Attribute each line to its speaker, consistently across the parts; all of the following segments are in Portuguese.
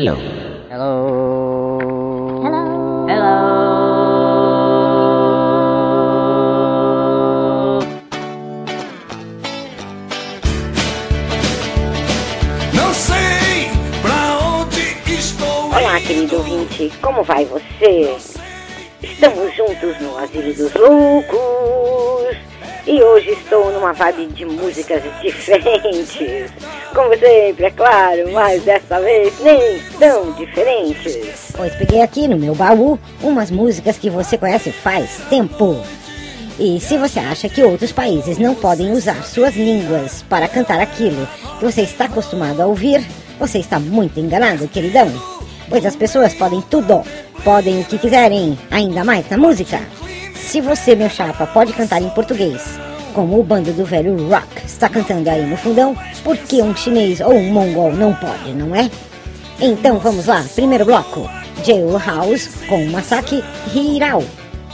Speaker 1: Hello.
Speaker 2: Hello.
Speaker 3: Hello.
Speaker 4: Não sei pra onde estou
Speaker 2: Olá, querido ouvinte, como vai você? Estamos juntos no Asilo dos Loucos e hoje estou numa vibe de músicas diferentes. Como sempre, é claro, mas dessa vez nem tão diferentes. Pois peguei aqui no meu baú umas músicas que você conhece faz tempo. E se você acha que outros países não podem usar suas línguas para cantar aquilo que você está acostumado a ouvir, você está muito enganado, queridão. Pois as pessoas podem tudo, podem o que quiserem, ainda mais na música. Se você, meu chapa, pode cantar em português, como o bando do velho rock está cantando aí no fundão, por que um chinês ou um mongol não pode, não é? Então vamos lá, primeiro bloco: Jailhouse com Masaki Hirao,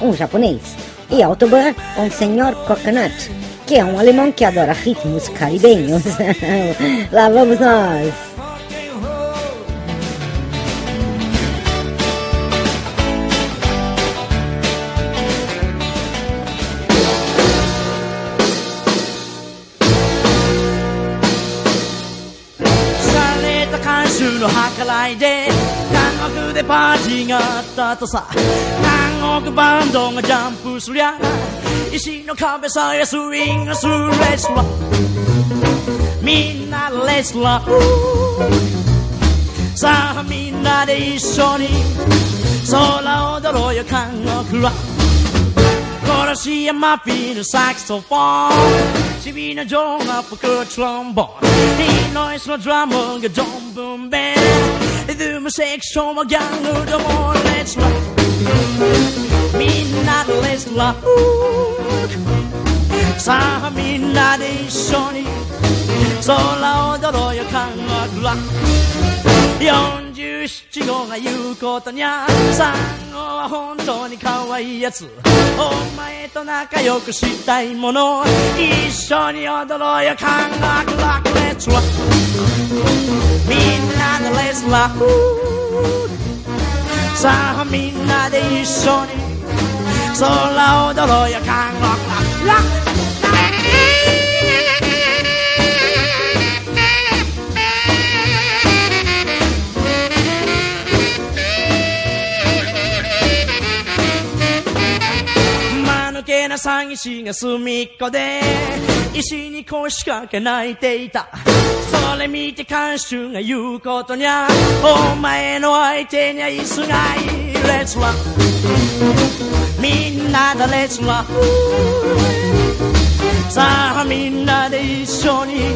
Speaker 2: um japonês, e Autobahn com Senhor Coconut, que é um alemão que adora ritmos caribenhos. lá vamos nós!
Speaker 5: パーティーがあったとさ韓国バンドがジャンプすりゃ石の壁さえスイングするレスラー。みんなレスラー。さあみんなで一緒に空を踊ろうよ韓国は。殺し屋マフィーのサクソフォン。チビのジョンが吹くトロンボーン。イノイスのドラムがドンブンベンルームセクションもギャングでもレッツラみんなでレッツラさあみんなで一緒に空を踊ろうよ。感覚は47号が言うことにゃ3号は本当に可愛いやつお前と仲良くしたいもの一緒に踊ろうよ。感覚はクレッツラみんなのレスラーフさあみんなでいっしょに空どろうよ看護ラッ詐欺師がすみっこで。石に腰掛け泣いていた。それ見て監修が言うことにゃ。お前の相手にゃ椅子がいいレッツラみんなでレッツラさあみんなで一緒に。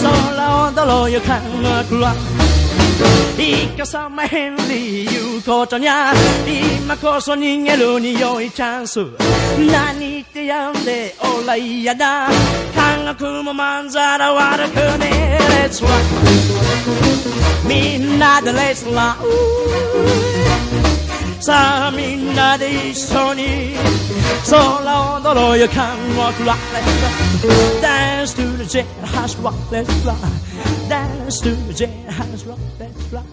Speaker 5: 空踊ろうよ韓国ラ イカ様ヘンリー言うことにゃ今こそ逃げるに良いチャンス何言ってやんでおら嫌だ韓国もまんざら悪くねえレッツラみんなでレッツラ さあみんなで一緒に空踊ろうよ韓国ラック Dance to the jailhouse rock let's rock Dance to the jailhouse rock let's rock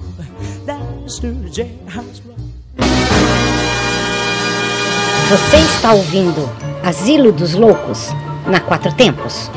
Speaker 5: Dance to the jailhouse rock
Speaker 2: Você está ouvindo Asilo dos Loucos na Quatro Tempos.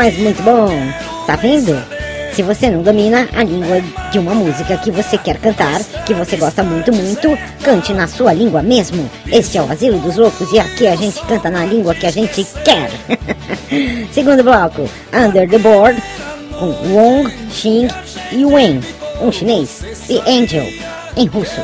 Speaker 2: Mas muito bom. Tá vendo? Se você não domina a língua de uma música que você quer cantar, que você gosta muito, muito, cante na sua língua mesmo. Este é o Asilo dos Loucos e aqui a gente canta na língua que a gente quer. Segundo bloco, Under the Board, com Wong, Xing e Wen, um chinês, e Angel, em russo.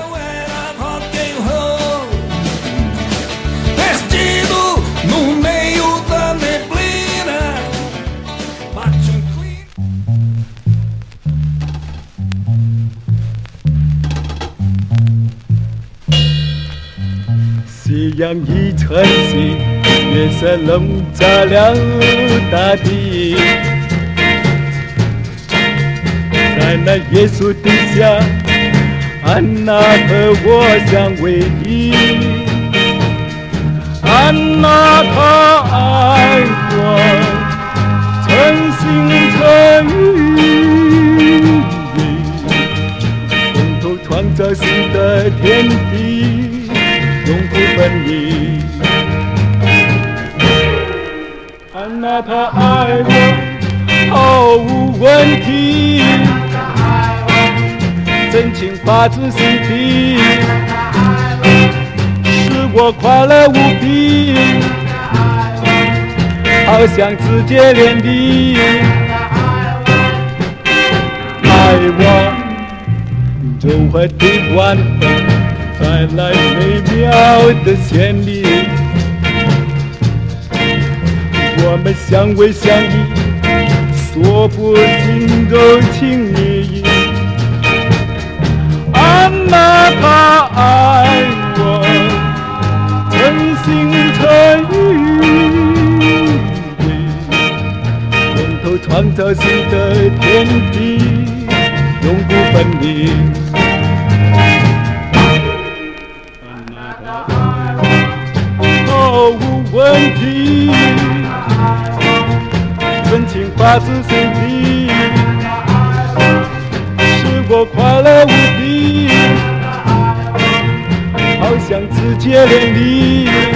Speaker 6: 阳已沉寂，月色笼罩了大地。在那耶稣底下，安娜和我相偎依。安娜她爱我，诚心诚意，从头创造新的天地，永不分离。安娜她爱我，毫无问题，真情发自心底。使我快乐无比。好像直接连理。爱我就会突然带来美妙的旋律，我们相偎相依，说不尽的情意。啊，哪怕爱我真心诚意，共同创造新的天地，永不分离。毫无问题，真情发自心底，使我快乐无比，好像直接连理。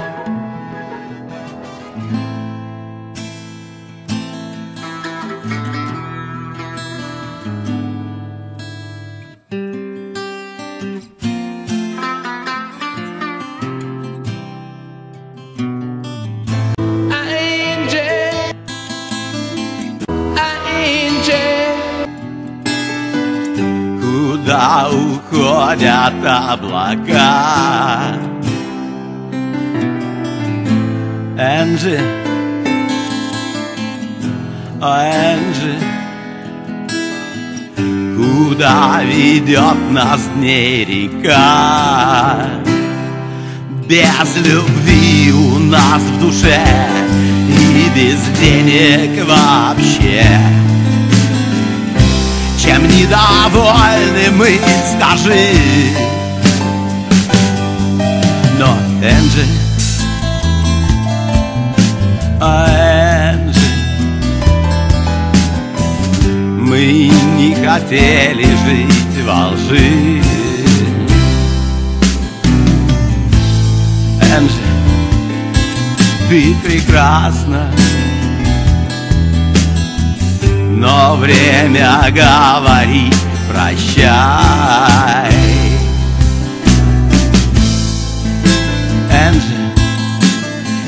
Speaker 7: Уходят облака? Энджи, о, Энджи, куда ведет нас дней река? Без любви у нас в душе и без денег вообще. Недовольны мы, скажи. Но, Энджи а, Энджи Мы не хотели жить во лжи. Энджи Ты прекрасна но время говорит прощай. Энджи,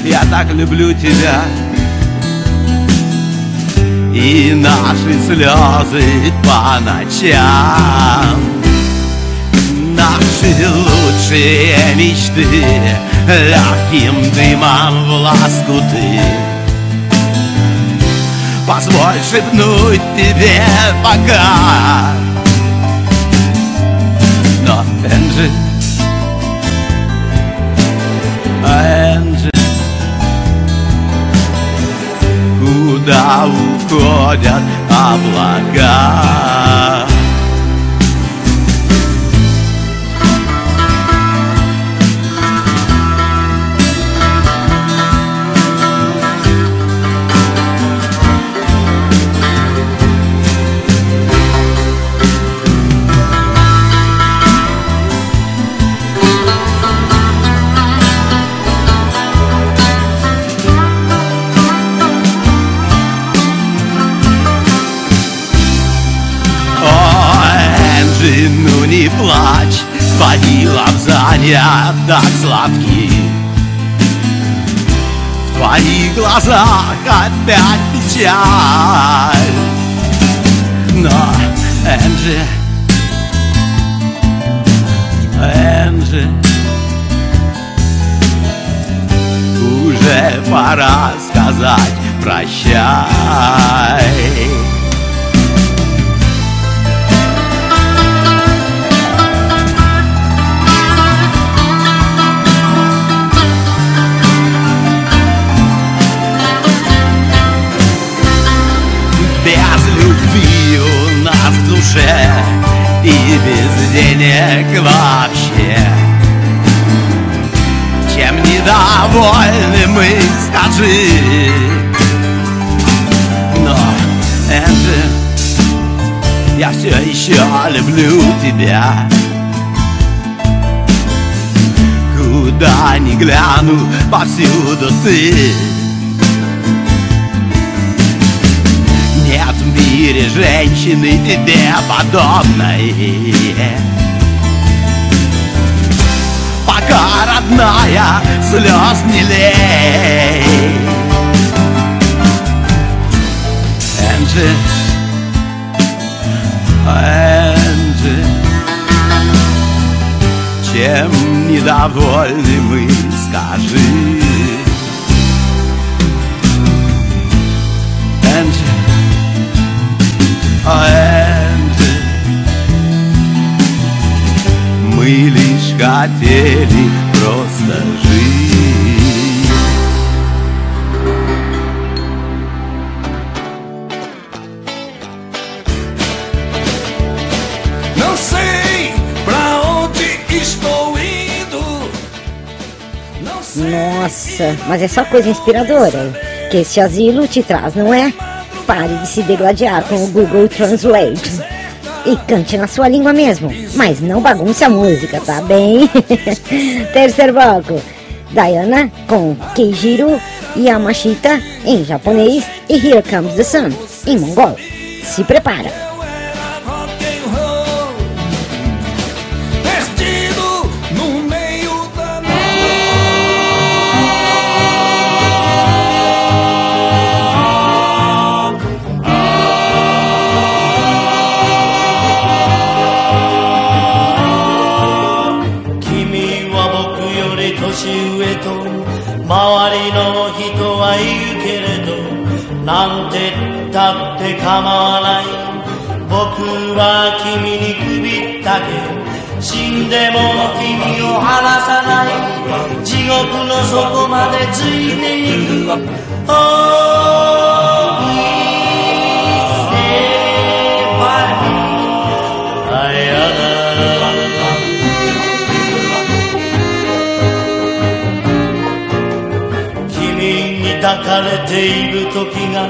Speaker 7: я так люблю тебя. И наши слезы по ночам. Наши лучшие мечты Легким дымом в лоскуты Позволь шепнуть тебе пока. Но, Энджи Энджи Куда уходят облака Твои лапзания так сладки В твоих глазах опять печаль. Но, Энджи Энджи уже пора сказать прощай душе И без денег вообще. Чем недовольны мы, скажи. Но, Энджи, я все еще люблю тебя. Куда ни гляну, повсюду ты мире женщины тебе подобной Пока, родная, слез не лей. Энджи, Энджи. Чем недовольны мы, скажи Энджи Мы лишь хотели просто жить
Speaker 8: Não sei pra onde estou indo. Não sei.
Speaker 2: Nossa, mas é só coisa inspiradora que esse asilo te traz, não é? Pare de se degladiar com o Google Translate. E cante na sua língua mesmo, mas não bagunce a música, tá bem? Terceiro bloco. Diana com Keijiro Yamashita em japonês e Here Comes the Sun em mongol. Se prepara.
Speaker 9: んてったって構わない。僕は君に首ったけ。死んでも君を離さない。地獄の底までついていく。Oh, に抱かれている時が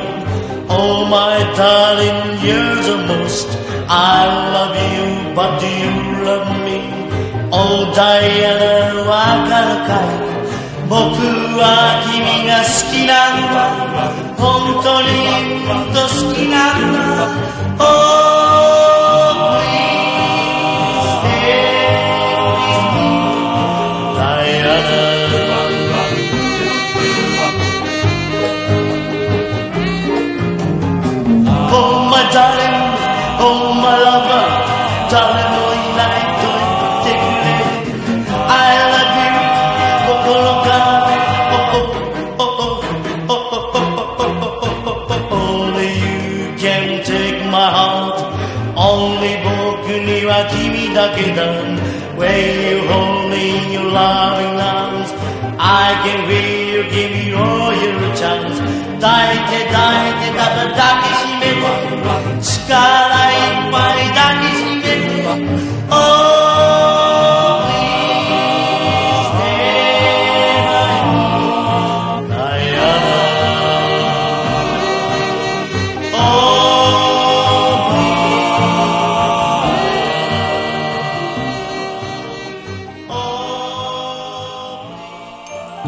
Speaker 9: Oh my darling you're the most I love you but do you love me Oh Diana わかるかい僕は君が好きなんだ本当に本当好きなんだ Oh kingdom where you hold me in your loving arms. I can hear you give me all your chance. Dai te dai te da da da ke shime wa. Shikara ippai dai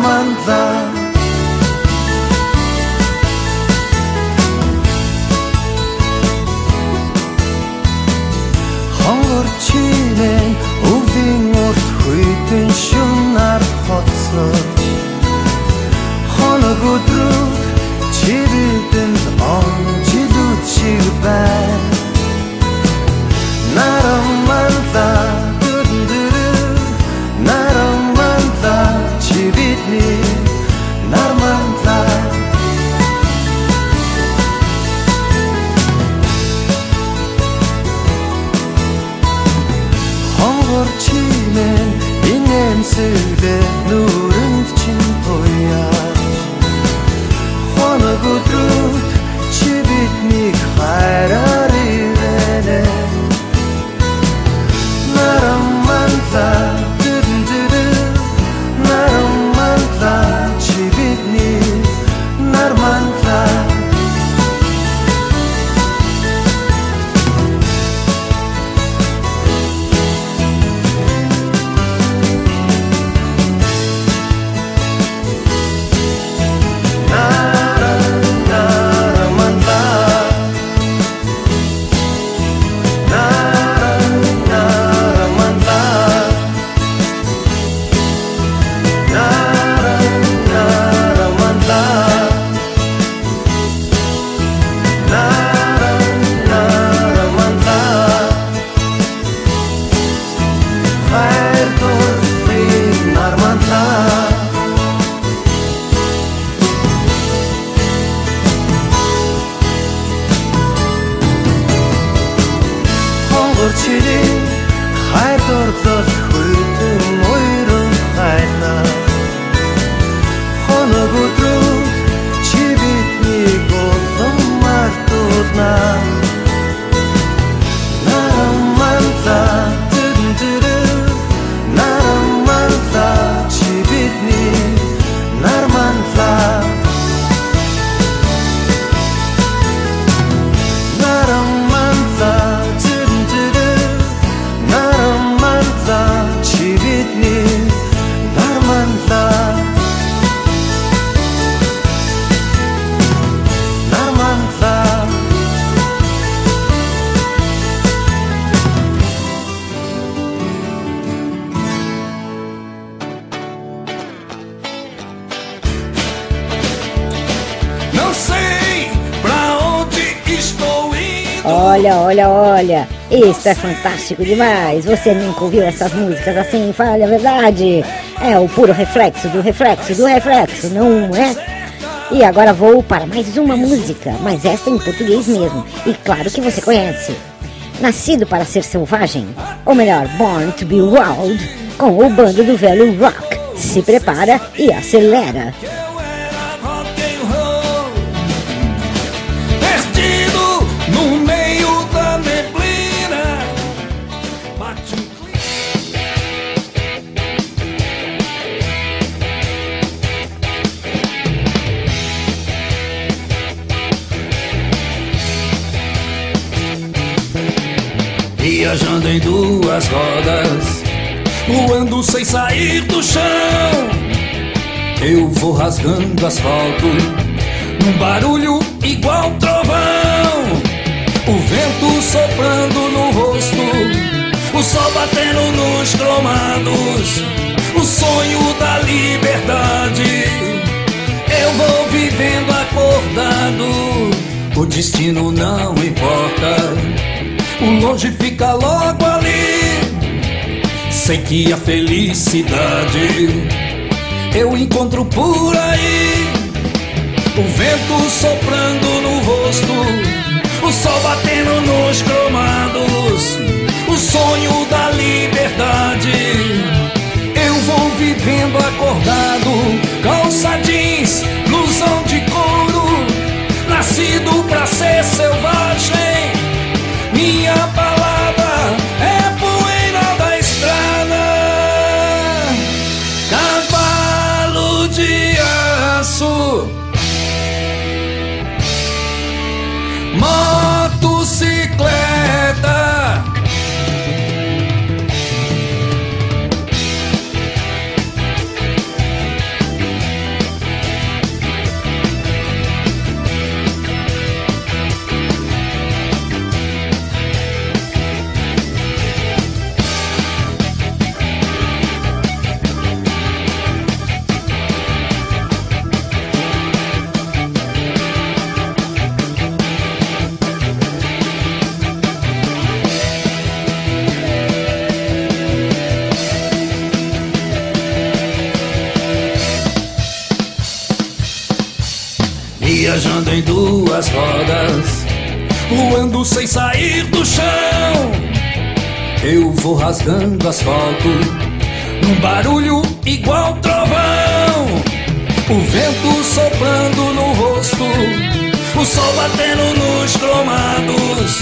Speaker 9: аманлаа Хонгор
Speaker 2: чинээ өвлийн урт хүйтэн шүн нар хоцлоо Хоног өдрөг
Speaker 8: чирэгдэн он чилүү чиг бай
Speaker 2: Olha, olha, olha, isso é fantástico demais. Você nunca ouviu essas músicas assim? Fale a verdade. É o puro reflexo do reflexo do reflexo, não é? E agora vou para mais uma música, mas esta em português mesmo. E claro que você conhece. Nascido para ser selvagem, ou melhor, Born to be Wild, com o bando do velho rock. Se prepara e acelera.
Speaker 8: Viajando em duas rodas, voando sem sair do chão. Eu vou rasgando asfalto, num barulho igual trovão. O vento soprando no rosto, o sol batendo nos cromados. O sonho da liberdade, eu vou vivendo acordado. O destino não importa. O longe fica logo ali. Sei que a felicidade eu encontro por aí. O vento soprando no rosto, o sol batendo nos cromados. O sonho da liberdade eu vou vivendo acordado. Calça jeans, blusão de couro, nascido pra ser duas rodas, voando sem sair do chão. Eu vou rasgando asfalto, num barulho igual trovão. O vento soprando no rosto, o sol batendo nos cromados.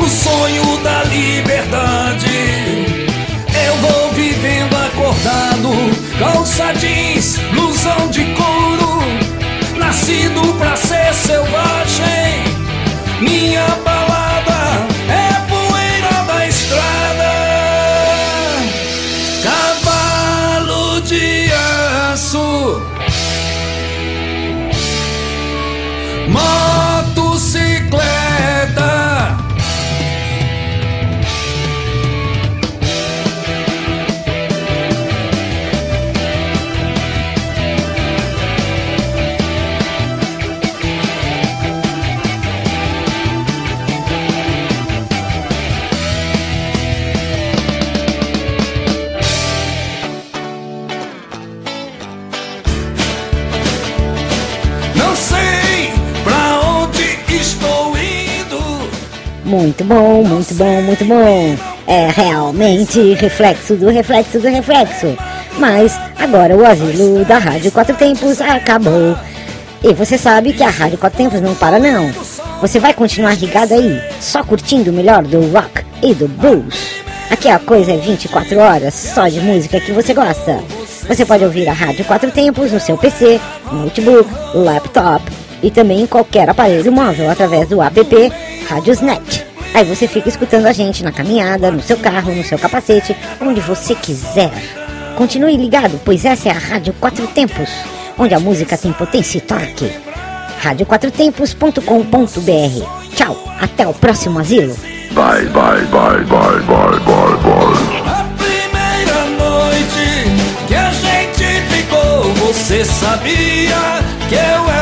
Speaker 8: O sonho da liberdade. Eu vou vivendo acordado, calça jeans, blusão de couro nascido pra ser selvagem. Minha balada
Speaker 2: Muito bom, muito bom, muito bom. É realmente reflexo do reflexo do reflexo. Mas agora o asilo da Rádio Quatro Tempos acabou. E você sabe que a Rádio Quatro Tempos não para não. Você vai continuar ligado aí, só curtindo o melhor do rock e do blues. Aqui a coisa é 24 horas só de música que você gosta. Você pode ouvir a Rádio Quatro Tempos no seu PC, notebook, laptop e também em qualquer aparelho móvel através do app Radiosnet. Aí você fica escutando a gente na caminhada, no seu carro, no seu capacete, onde você quiser. Continue ligado, pois essa é a Rádio Quatro Tempos, onde a música tem potência e torque. radioquatrotempos.com.br. Tchau, até o próximo asilo.
Speaker 10: Bye, bye, bye, bye, bye, bye, bye.
Speaker 8: A primeira noite que a gente ficou, você sabia que eu era